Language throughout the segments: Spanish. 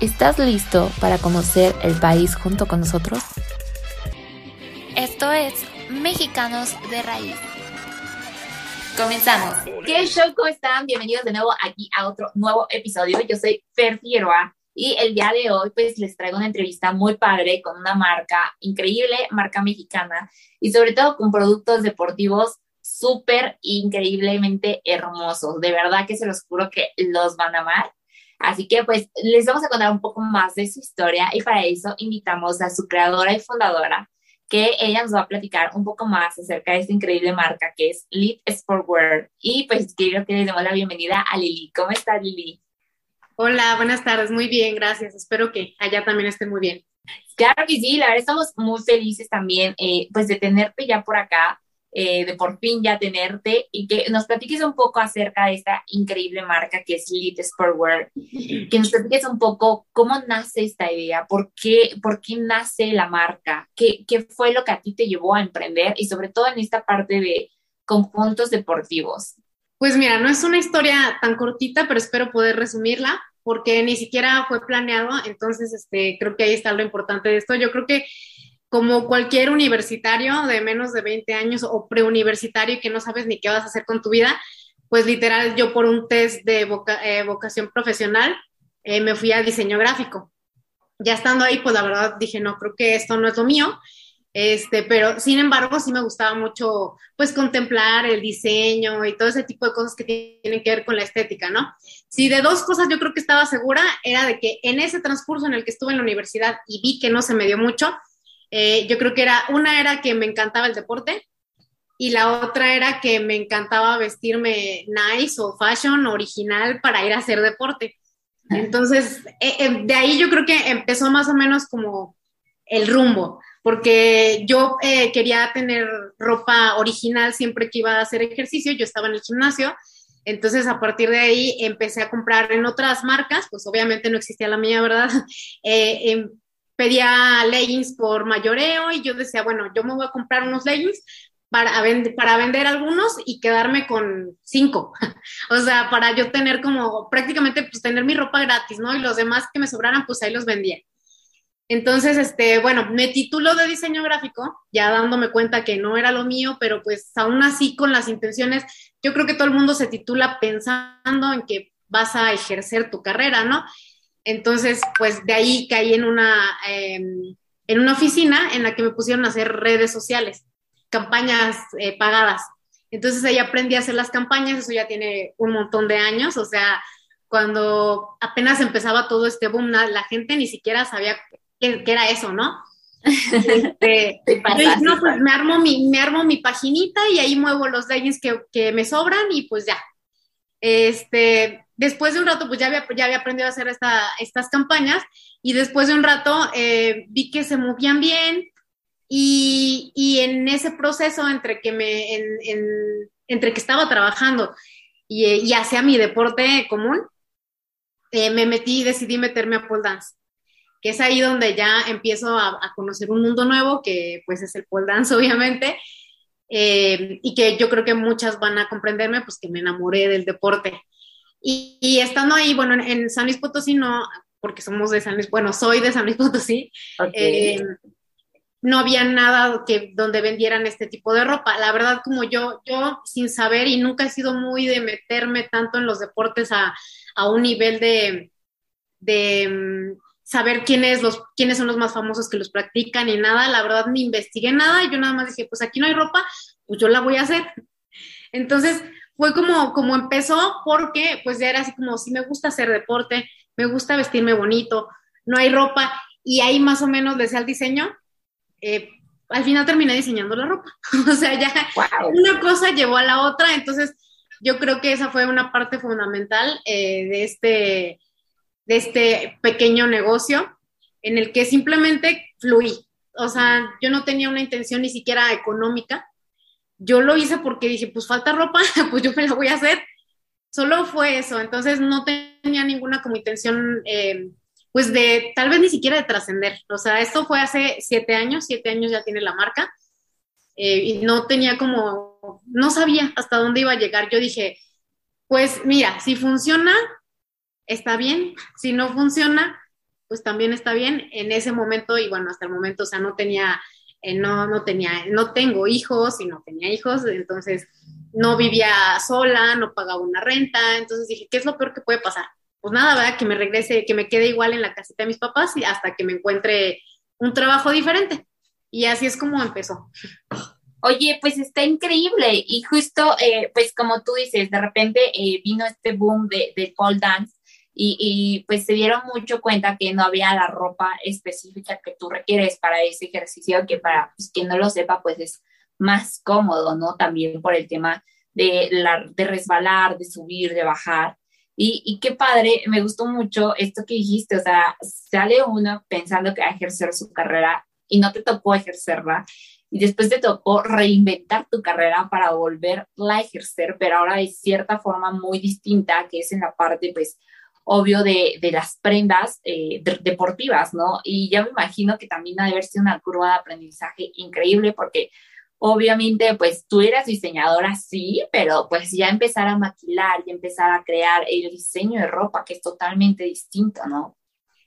¿Estás listo para conocer el país junto con nosotros? Esto es Mexicanos de Raíz. Comenzamos. ¿Qué show? ¿Cómo están? Bienvenidos de nuevo aquí a otro nuevo episodio. Yo soy Fer Figueroa y el día de hoy pues les traigo una entrevista muy padre con una marca increíble, marca mexicana y sobre todo con productos deportivos súper increíblemente hermosos. De verdad que se los juro que los van a amar. Así que pues les vamos a contar un poco más de su historia y para eso invitamos a su creadora y fundadora, que ella nos va a platicar un poco más acerca de esta increíble marca que es Lead Sportwear. Y pues quiero que les demos la bienvenida a Lili. ¿Cómo está Lili? Hola, buenas tardes. Muy bien, gracias. Espero que allá también estén muy bien. Claro que sí, la verdad estamos muy felices también eh, pues de tenerte ya por acá. Eh, de por fin ya tenerte y que nos platiques un poco acerca de esta increíble marca que es Lead Sportwear, que nos platiques un poco cómo nace esta idea, por qué, por qué nace la marca, ¿Qué, qué fue lo que a ti te llevó a emprender y sobre todo en esta parte de conjuntos deportivos. Pues mira, no es una historia tan cortita, pero espero poder resumirla porque ni siquiera fue planeado, entonces este, creo que ahí está lo importante de esto. Yo creo que como cualquier universitario de menos de 20 años o preuniversitario que no sabes ni qué vas a hacer con tu vida, pues literal yo por un test de eh, vocación profesional eh, me fui a diseño gráfico. Ya estando ahí, pues la verdad dije, no, creo que esto no es lo mío. Este, pero sin embargo, sí me gustaba mucho, pues, contemplar el diseño y todo ese tipo de cosas que tienen que ver con la estética, ¿no? Sí, de dos cosas yo creo que estaba segura, era de que en ese transcurso en el que estuve en la universidad y vi que no se me dio mucho, eh, yo creo que era, una era que me encantaba el deporte y la otra era que me encantaba vestirme nice o fashion original para ir a hacer deporte. Entonces, eh, eh, de ahí yo creo que empezó más o menos como el rumbo, porque yo quería tener ropa original siempre que iba a hacer ejercicio, yo estaba en el gimnasio, entonces a partir de ahí empecé a comprar en otras marcas, pues obviamente no existía la mía, ¿verdad? Em, pedía leggings por mayoreo y yo decía, bueno, yo me voy a comprar unos leggings para, vender algunos y quedarme con cinco. o sea, para yo tener como prácticamente pues tener mi ropa gratis, ¿no? Y los demás que me sobraran, pues ahí los vendía. Entonces, este, bueno, me titulo de diseño gráfico, ya dándome cuenta que no era lo mío, pero pues aún así con las intenciones, yo creo que todo el mundo se titula pensando en que vas a ejercer tu carrera, ¿no? Entonces, pues de ahí caí en una, em, en una oficina en la que me pusieron a hacer redes sociales, campañas eh, pagadas. Entonces ahí aprendí a hacer las campañas, eso ya tiene un montón de años, o sea, cuando apenas empezaba todo este boom, la gente ni siquiera sabía qué, era eso, ¿no? Este, no, pues me armo, mi, me armo mi paginita y ahí muevo los leggings que, que me sobran y pues ya. Este, después de un rato, pues ya había, ya había aprendido a hacer estas campañas y después de un rato eh, vi que se movían bien y, y, en ese proceso entre que, me, en, entre que estaba trabajando y, y hacía mi deporte común, eh, me metí y decidí meterme a pole dance, que es ahí donde ya empiezo a, conocer un mundo nuevo, que pues es el pole dance obviamente, eh, y que yo creo que muchas van a comprenderme, pues que me enamoré del deporte. Y, estando ahí, bueno, en, San Luis Potosí no, porque somos de San Luis, bueno, soy de San Luis Potosí, eh, no había nada que donde vendieran este tipo de ropa. La verdad, como yo, yo sin saber y nunca he sido muy de meterme tanto en los deportes a, a un nivel de, de mm, saber quiénes, los, quiénes son los más famosos que los practican y nada, la verdad ni investigué nada y yo nada más dije, pues aquí no hay ropa, pues yo la voy a hacer. Entonces, fue como, como empezó porque pues ya era así como, si me gusta hacer deporte, me gusta vestirme bonito, no hay ropa y ahí más o menos le el diseño. Eh, al final terminé diseñando la ropa. o sea, ya una cosa llevó a la otra, entonces yo creo que esa fue una parte fundamental eh, de, este, de este pequeño negocio. en el que simplemente fluí. O sea, yo no tenía una intención ni siquiera económica. Yo lo hice porque dije, pues falta ropa, pues yo me la voy a hacer. Solo fue eso, entonces no tenía ninguna como intención, eh, pues de tal vez ni siquiera de trascender. O sea, esto fue hace siete años, siete años ya tiene la marca. Eh, y no tenía como, no sabía hasta dónde iba a llegar. Yo dije, pues mira, si funciona, está bien, si no funciona, pues también está bien en ese momento y bueno, hasta el momento, o sea, no tenía, eh, no, no tenía, no tengo hijos y no tenía hijos, entonces no vivía sola, no pagaba una renta, entonces dije, ¿qué es lo peor que puede pasar? Pues nada, ¿verdad? Que me regrese, que me quede igual en la casita de mis papás y hasta que me encuentre un trabajo diferente. Y así es como empezó. Oye, pues está increíble y justo, eh, pues como tú dices, de repente eh, vino este boom de, de pole dance y, pues se dieron mucho cuenta que no había la ropa específica que tú requieres para ese ejercicio, que para pues, quien no lo sepa, pues es más cómodo, ¿no? También por el tema de, la, de resbalar, de subir, de bajar. Y, y, qué padre, me gustó mucho esto que dijiste, o sea, sale uno pensando que va a ejercer su carrera y no te tocó ejercerla, y después te tocó reinventar tu carrera para volverla a ejercer, pero ahora de cierta forma muy distinta, que es en la parte, pues, obvio de, de las prendas eh, deportivas, ¿no? Y ya me imagino que también ha de haber sido una curva de aprendizaje increíble porque obviamente pues tú eras diseñadora, sí, pero pues ya empezar a maquilar y empezar a crear el diseño de ropa que es totalmente distinto, ¿no?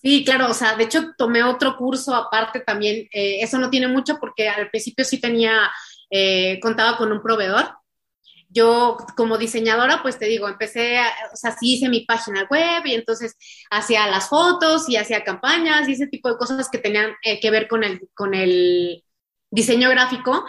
Sí, claro, o sea, de hecho tomé otro curso aparte también, eh, eso no tiene mucho porque al principio sí tenía, eh, contaba con un proveedor, yo como diseñadora, pues te digo, empecé, o sea, sí hice mi página web y entonces hacía las fotos y hacía campañas y ese tipo de cosas que tenían eh, que ver con el, con el diseño gráfico,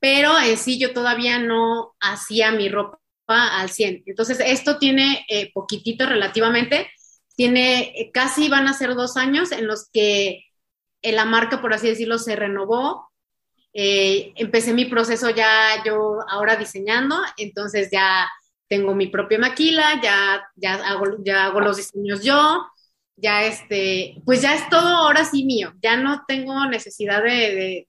pero en sí yo todavía no hacía mi ropa al 100. Entonces, esto tiene eh, poquitito relativamente, tiene eh, casi van a ser dos años en los que la marca, por así decirlo, se renovó, eh, empecé mi proceso ya yo ahora diseñando, entonces ya tengo mi propia maquila, ya, ya, hago, ya hago los diseños yo, ya este, pues ya es todo ahora sí mío, ya no tengo necesidad de,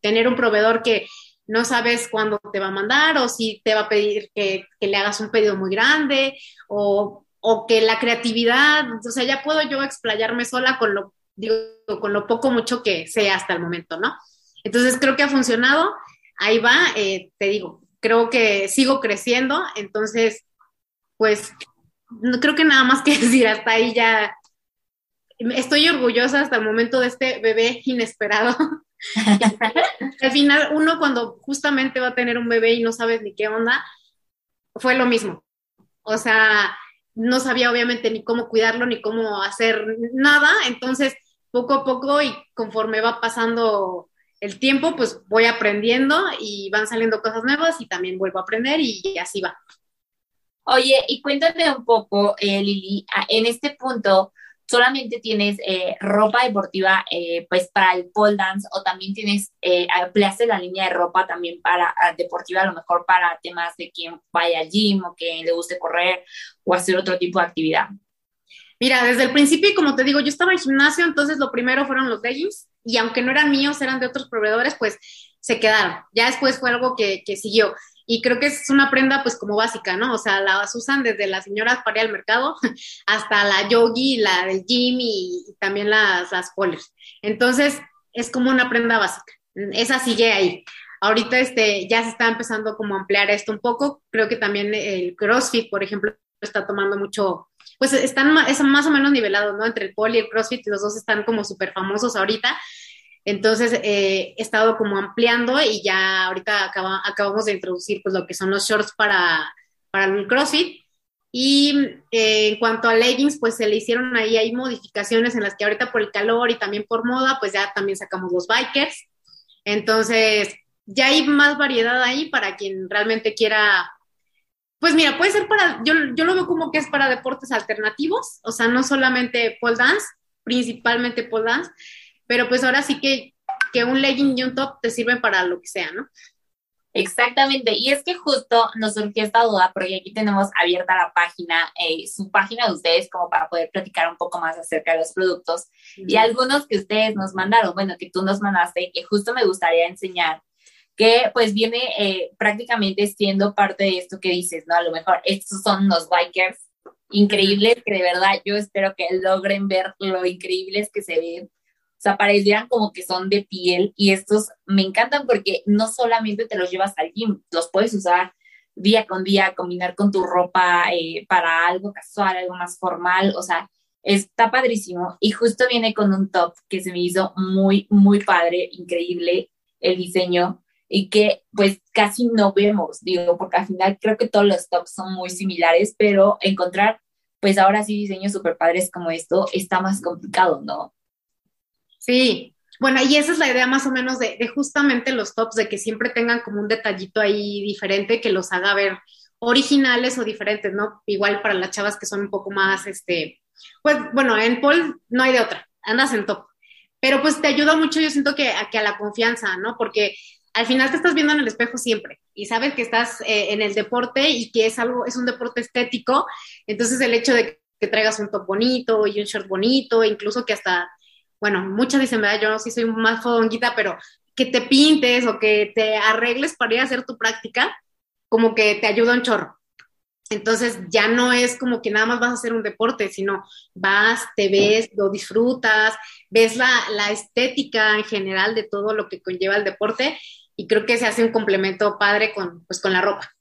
tener un proveedor que no sabes cuándo te va a mandar o si te va a pedir que, que le hagas un pedido muy grande o, o, que la creatividad, o sea, ya puedo yo explayarme sola con lo, digo, con lo poco mucho que sé hasta el momento, ¿no? Entonces creo que ha funcionado, ahí va, eh, te digo, creo que sigo creciendo, entonces, pues, no creo que nada más que decir, hasta ahí ya estoy orgullosa hasta el momento de este bebé inesperado. Al final, uno cuando justamente va a tener un bebé y no sabes ni qué onda, fue lo mismo. O sea, no sabía obviamente ni cómo cuidarlo, ni cómo hacer nada. Entonces, poco a poco y conforme va pasando el tiempo, pues voy aprendiendo y van saliendo cosas nuevas y también vuelvo a aprender y así va. Oye, y cuéntame un poco, eh, Lili, en este punto, ¿solamente tienes eh, ropa deportiva eh, pues para el pole dance o también tienes, ampliaste la línea de ropa también para deportiva, a lo mejor para temas de quien vaya al gym o que le guste correr o hacer otro tipo de actividad? Mira, desde el principio, como te digo, yo estaba en gimnasio, entonces lo primero fueron los leggings y aunque no eran míos, eran de otros proveedores, pues se quedaron. Ya después fue algo que, que siguió. Y creo que es una prenda pues como básica, ¿no? O sea, las usan desde las señoras para ir al mercado hasta la yogi, la del gym y, también las, las polers. Entonces, es como una prenda básica. Esa sigue ahí. Ahorita este, ya se está empezando como a ampliar esto un poco. Creo que también el CrossFit, por ejemplo, está tomando mucho, pues están es más o menos nivelados, ¿no? Entre el poli y el CrossFit, los dos están como súper famosos ahorita. Entonces eh, he estado como ampliando y ya ahorita acabamos de introducir pues lo que son los shorts para, para el CrossFit. Y eh, en cuanto a leggings, pues se le hicieron ahí, hay modificaciones en las que ahorita por el calor y también por moda, pues ya también sacamos los bikers. Entonces, ya hay más variedad ahí para quien realmente quiera pues mira, puede ser para, yo, yo lo veo como que es para deportes alternativos, o sea, no solamente pole dance, principalmente pole dance, pero pues ahora sí que, que un legging y un top te sirven para lo que sea, ¿no? Exactamente, y es que justo nos surgió esta duda porque aquí tenemos abierta la página, eh, su página de ustedes como para poder platicar un poco más acerca de los productos. Y algunos que ustedes nos mandaron, bueno, que tú nos mandaste, que justo me gustaría enseñar, que pues viene eh, prácticamente siendo parte de esto que dices, ¿no? A lo mejor estos son los bikers increíbles que de verdad yo espero que logren ver lo increíbles que se ven o sea, parecieran como que son de piel y estos me encantan porque no solamente te los llevas al gym, los puedes usar día con día, combinar con tu ropa eh, para algo casual, algo más formal, o sea, está padrísimo y justo viene con un top que se me hizo muy, muy padre, increíble el diseño y que pues casi no vemos, digo, porque al final creo que todos los tops son muy similares, pero encontrar pues ahora sí diseños súper padres como esto está más complicado, ¿no? Sí, bueno, y esa es la idea más o menos de, justamente los tops, de que siempre tengan como un detallito ahí diferente que los haga ver originales o diferentes, ¿no? Igual para las chavas que son un poco más, este, pues bueno, en Paul no hay de otra, andas en top, pero pues te ayuda mucho, yo siento que a, la confianza, ¿no? Porque al final te estás viendo en el espejo siempre y sabes que estás eh, en el deporte y que es algo, es un deporte estético, entonces el hecho de que traigas un top bonito y un short bonito, incluso que hasta bueno, muchas dicen, ¿verdad? Yo sí soy más fodonguita, pero que te pintes o que te arregles para ir a hacer tu práctica, como que te ayuda un chorro. Entonces ya no es como que nada más vas a hacer un deporte, sino vas, te ves, lo disfrutas, ves la, la estética en general de todo lo que conlleva el deporte y creo que se hace un complemento padre con, pues, con la ropa.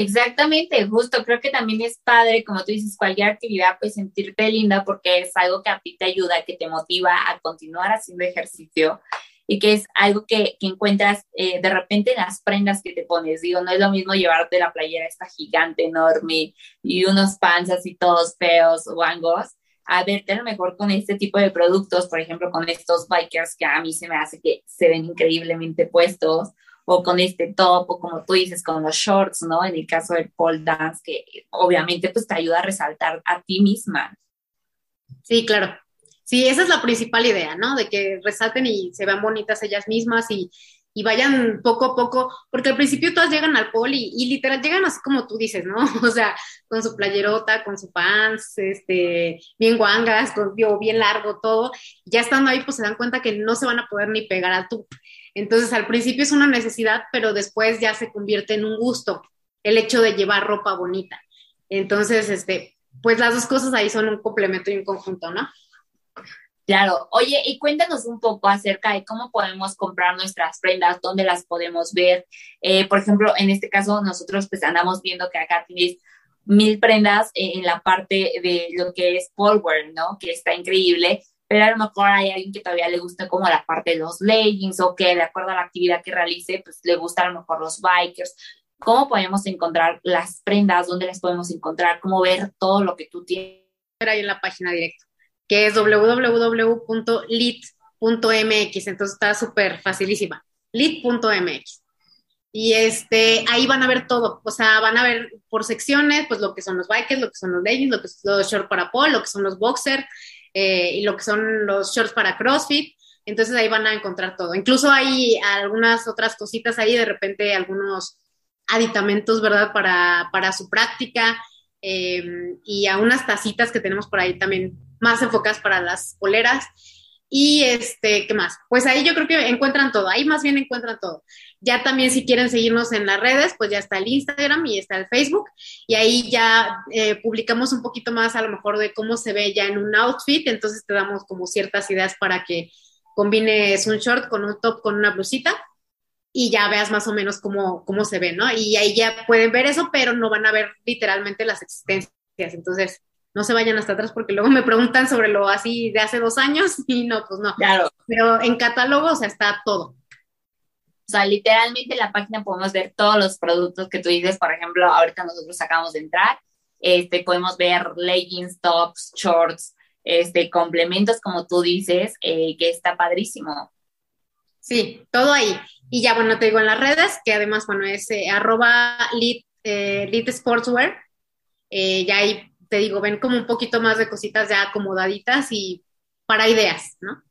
Exactamente, justo, creo que también es padre, como tú dices, cualquier actividad, pues sentirte linda porque es algo que a ti te ayuda, que te motiva a continuar haciendo ejercicio y que es algo que, que encuentras eh, de repente en las prendas que te pones. Digo, no es lo mismo llevarte la playera esta gigante, enorme y unos panzas y todos feos o angos, a verte a lo mejor con este tipo de productos, por ejemplo, con estos bikers que a mí se me hace que se ven increíblemente puestos o con este top, o como tú dices, con los shorts, ¿no? En el caso del pole dance, que obviamente pues te ayuda a resaltar a ti misma. Sí, claro. Sí, esa es la principal idea, ¿no? De que resalten y se vean bonitas ellas mismas y, y vayan poco a poco, porque al principio todas llegan al pole y, literal llegan así como tú dices, ¿no? O sea, con su playerota, con su pants, este, bien guangas, con, bien largo todo. Ya estando ahí, pues se dan cuenta que no se van a poder ni pegar a tu entonces, al principio es una necesidad, pero después ya se convierte en un gusto el hecho de llevar ropa bonita. Entonces, este, pues las dos cosas ahí son un complemento y un conjunto, ¿no? Claro. Oye, y cuéntanos un poco acerca de cómo podemos comprar nuestras prendas, dónde las podemos ver. Eh, por ejemplo, en este caso, nosotros pues andamos viendo que acá tienes mil prendas en la parte de lo que es polwear, ¿no? Que está increíble pero a lo mejor hay alguien que todavía le gusta como la parte de los leggings o que de acuerdo a la actividad que realice, pues le gustan a lo mejor los bikers. ¿Cómo podemos encontrar las prendas? ¿Dónde las podemos encontrar? ¿Cómo ver todo lo que tú tienes? Ahí en la página directa, que es www.lit.mx, entonces está súper facilísima, lit.mx. Y este, ahí van a ver todo, o sea, van a ver por secciones, pues lo que son los bikers, lo que son los leggings, lo que son los short para pole, lo que son los boxers, eh, y lo que son los shorts para CrossFit. Entonces ahí van a encontrar todo. Incluso hay algunas otras cositas ahí, de repente algunos aditamentos, ¿verdad? Para, para su práctica eh, y a unas tacitas que tenemos por ahí también más enfocadas para las poleras. Y este, ¿qué más? Pues ahí yo creo que encuentran todo, ahí más bien encuentran todo. Ya también si quieren seguirnos en las redes, pues ya está el Instagram y está el Facebook. Y ahí ya eh, publicamos un poquito más a lo mejor de cómo se ve ya en un outfit. Entonces te damos como ciertas ideas para que combines un short con un top, con una blusita y ya veas más o menos cómo, cómo se ve, ¿no? Y ahí ya pueden ver eso, pero no van a ver literalmente las existencias. Entonces, no se vayan hasta atrás porque luego me preguntan sobre lo así de hace dos años y no, pues no. Claro. Pero en catálogo, o sea, está todo. O sea, literalmente en la página podemos ver todos los productos que tú dices, por ejemplo, ahorita nosotros acabamos de entrar, este, podemos ver leggings, tops, shorts, este, complementos, como tú dices, eh, que está padrísimo. Sí, todo ahí. Y ya, bueno, te digo en las redes, que además, bueno, es eh, arroba lit, eh, sportswear, ya ahí te digo, ven como un poquito más de cositas ya acomodaditas y para ideas, ¿no?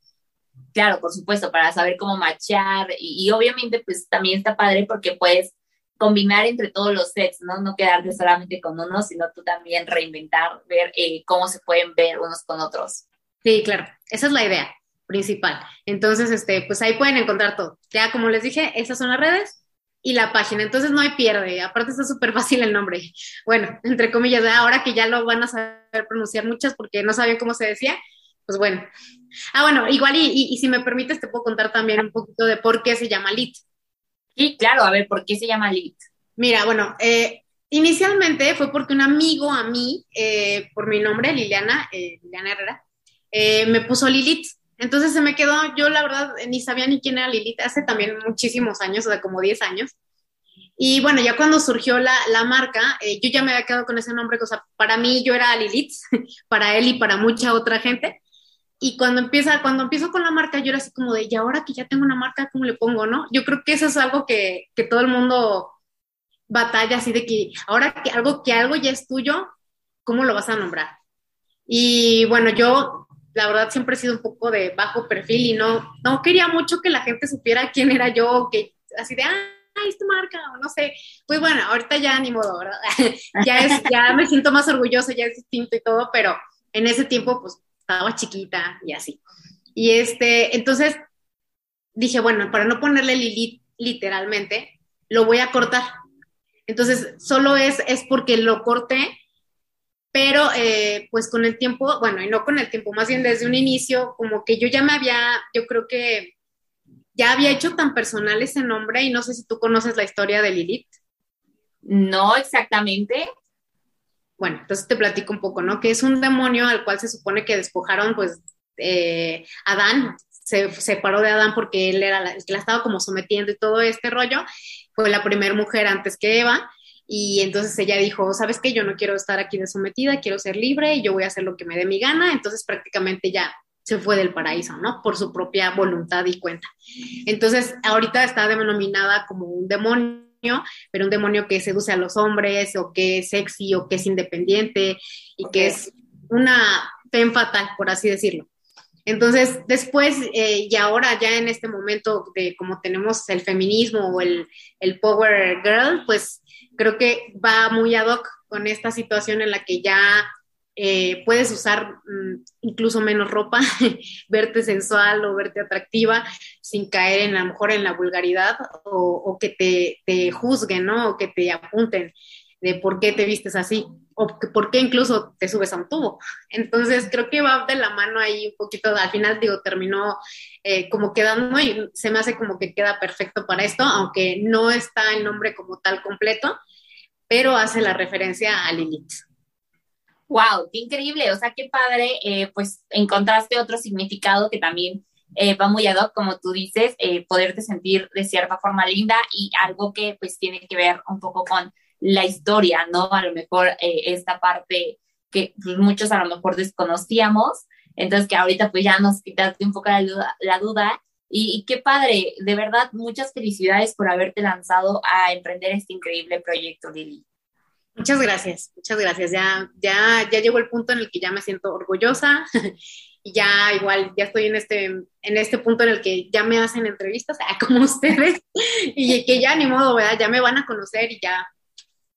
Claro, por supuesto, para saber cómo machar y, y obviamente pues también está padre porque puedes combinar entre todos los sets, ¿no? No quedarte solamente con uno, sino tú también reinventar, ver eh, cómo se pueden ver unos con otros. Sí, claro, esa es la idea principal. Entonces, este, pues ahí pueden encontrar todo. Ya como les dije, esas son las redes y la página. Entonces no hay pierde. Aparte está súper fácil el nombre. Bueno, entre comillas, ahora que ya lo van a saber pronunciar muchas porque no sabían cómo se decía, pues bueno. Ah, bueno, igual y, si me permites te puedo contar también un poquito de por qué se llama LIT. Sí, claro, a ver, ¿por qué se llama LIT? Mira, bueno, eh, inicialmente fue porque un amigo a mí, eh, por mi nombre, Liliana, eh, Liliana Herrera, me puso Lilith. Entonces se me quedó, yo la verdad ni sabía ni quién era Lilith, hace también muchísimos años, o sea, como 10 años. Y bueno, ya cuando surgió la, la marca, yo ya me había quedado con ese nombre, o sea, para mí yo era Lilith, para él y para mucha otra gente y cuando empieza, cuando empiezo con la marca, yo era así como de, y ahora que ya tengo una marca, ¿cómo le pongo, no? Yo creo que eso es algo que, que todo el mundo batalla así de que ahora que algo, que algo ya es tuyo, ¿cómo lo vas a nombrar? Y bueno, yo la verdad siempre he sido un poco de bajo perfil y no, no quería mucho que la gente supiera quién era yo, que así de, ah, es tu marca, o no sé. Pues bueno, ahorita ya ni modo, ¿verdad? ya, es, ya me siento más orgullosa, ya es distinto y todo, pero en ese tiempo, pues estaba chiquita y así. Y este, entonces dije, bueno, para no ponerle Lilith literalmente, lo voy a cortar. Entonces, solo es, es porque lo corté, pero eh, pues con el tiempo, bueno, y no con el tiempo, más bien desde un inicio, como que yo ya me había, yo creo que ya había hecho tan personal ese nombre y no sé si tú conoces la historia de Lilith. No exactamente, bueno, entonces te platico un poco, ¿no? Que es un demonio al cual se supone que despojaron, pues, eh, Adán, se separó de Adán porque él era el que la estaba como sometiendo y todo este rollo. Fue la primera mujer antes que Eva. Y entonces ella dijo, ¿sabes qué? Yo no quiero estar aquí de sometida, quiero ser libre y yo voy a hacer lo que me dé mi gana. Entonces prácticamente ya se fue del paraíso, ¿no? Por su propia voluntad y cuenta. Entonces ahorita está denominada como un demonio pero un demonio que seduce a los hombres o que es sexy o que es independiente y que es una fen fatal, por así decirlo. Entonces, después eh, y ahora ya en este momento de como tenemos el feminismo o el, el Power Girl, pues creo que va muy ad hoc con esta situación en la que ya eh, puedes usar mm, incluso menos ropa, verte sensual o verte atractiva sin caer en a lo mejor en la vulgaridad o, que te, te, juzguen, ¿no? O que te apunten de por qué te vistes así o por qué incluso te subes a un tubo. Entonces creo que va de la mano ahí un poquito, al final digo, terminó eh, como quedando y se me hace como que queda perfecto para esto, aunque no está el nombre como tal completo, pero hace la referencia a Lilith. Wow, qué increíble, o sea, qué padre, eh, pues encontraste otro significado que también eh, va muy ad hoc, como tú dices, eh, poderte sentir de cierta forma linda y algo que pues tiene que ver un poco con la historia, ¿no? A lo mejor esta parte que pues, muchos a lo mejor desconocíamos, entonces que ahorita pues ya nos quitaste un poco la duda, la duda y, y, qué padre, de verdad, muchas felicidades por haberte lanzado a emprender este increíble proyecto, Lili. Muchas gracias, muchas gracias. Ya, ya, ya llegó el punto en el que ya me siento orgullosa y ya igual, ya estoy en este, en este punto en el que ya me hacen entrevistas, como ustedes, y que ya ni modo, ¿verdad? Ya me van a conocer y ya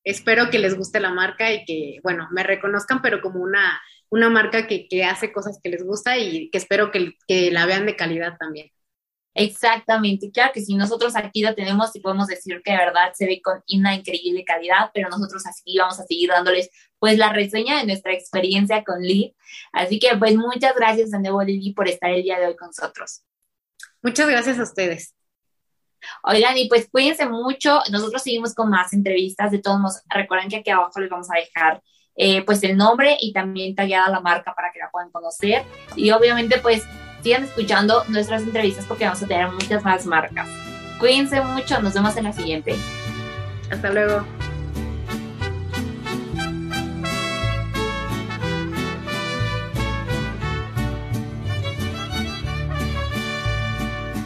espero que les guste la marca y que, bueno, me reconozcan, pero como una, una marca que, que hace cosas que les gusta y que espero que, que la vean de calidad también. Exactamente, claro que si nosotros aquí lo tenemos y podemos decir que de verdad se ve con una increíble calidad, pero nosotros así vamos a seguir dándoles pues la reseña de nuestra experiencia con Lee. Así que pues muchas gracias de nuevo Lili por estar el día de hoy con nosotros. Muchas gracias a ustedes. Oigan, y pues cuídense mucho, nosotros seguimos con más entrevistas, de todos modos, recuerden que aquí abajo les vamos a dejar eh, pues el nombre y también tallada la marca para que la puedan conocer. Y obviamente pues sigan escuchando nuestras entrevistas porque vamos a tener muchas más marcas. Cuídense mucho, nos vemos en la siguiente. Hasta luego.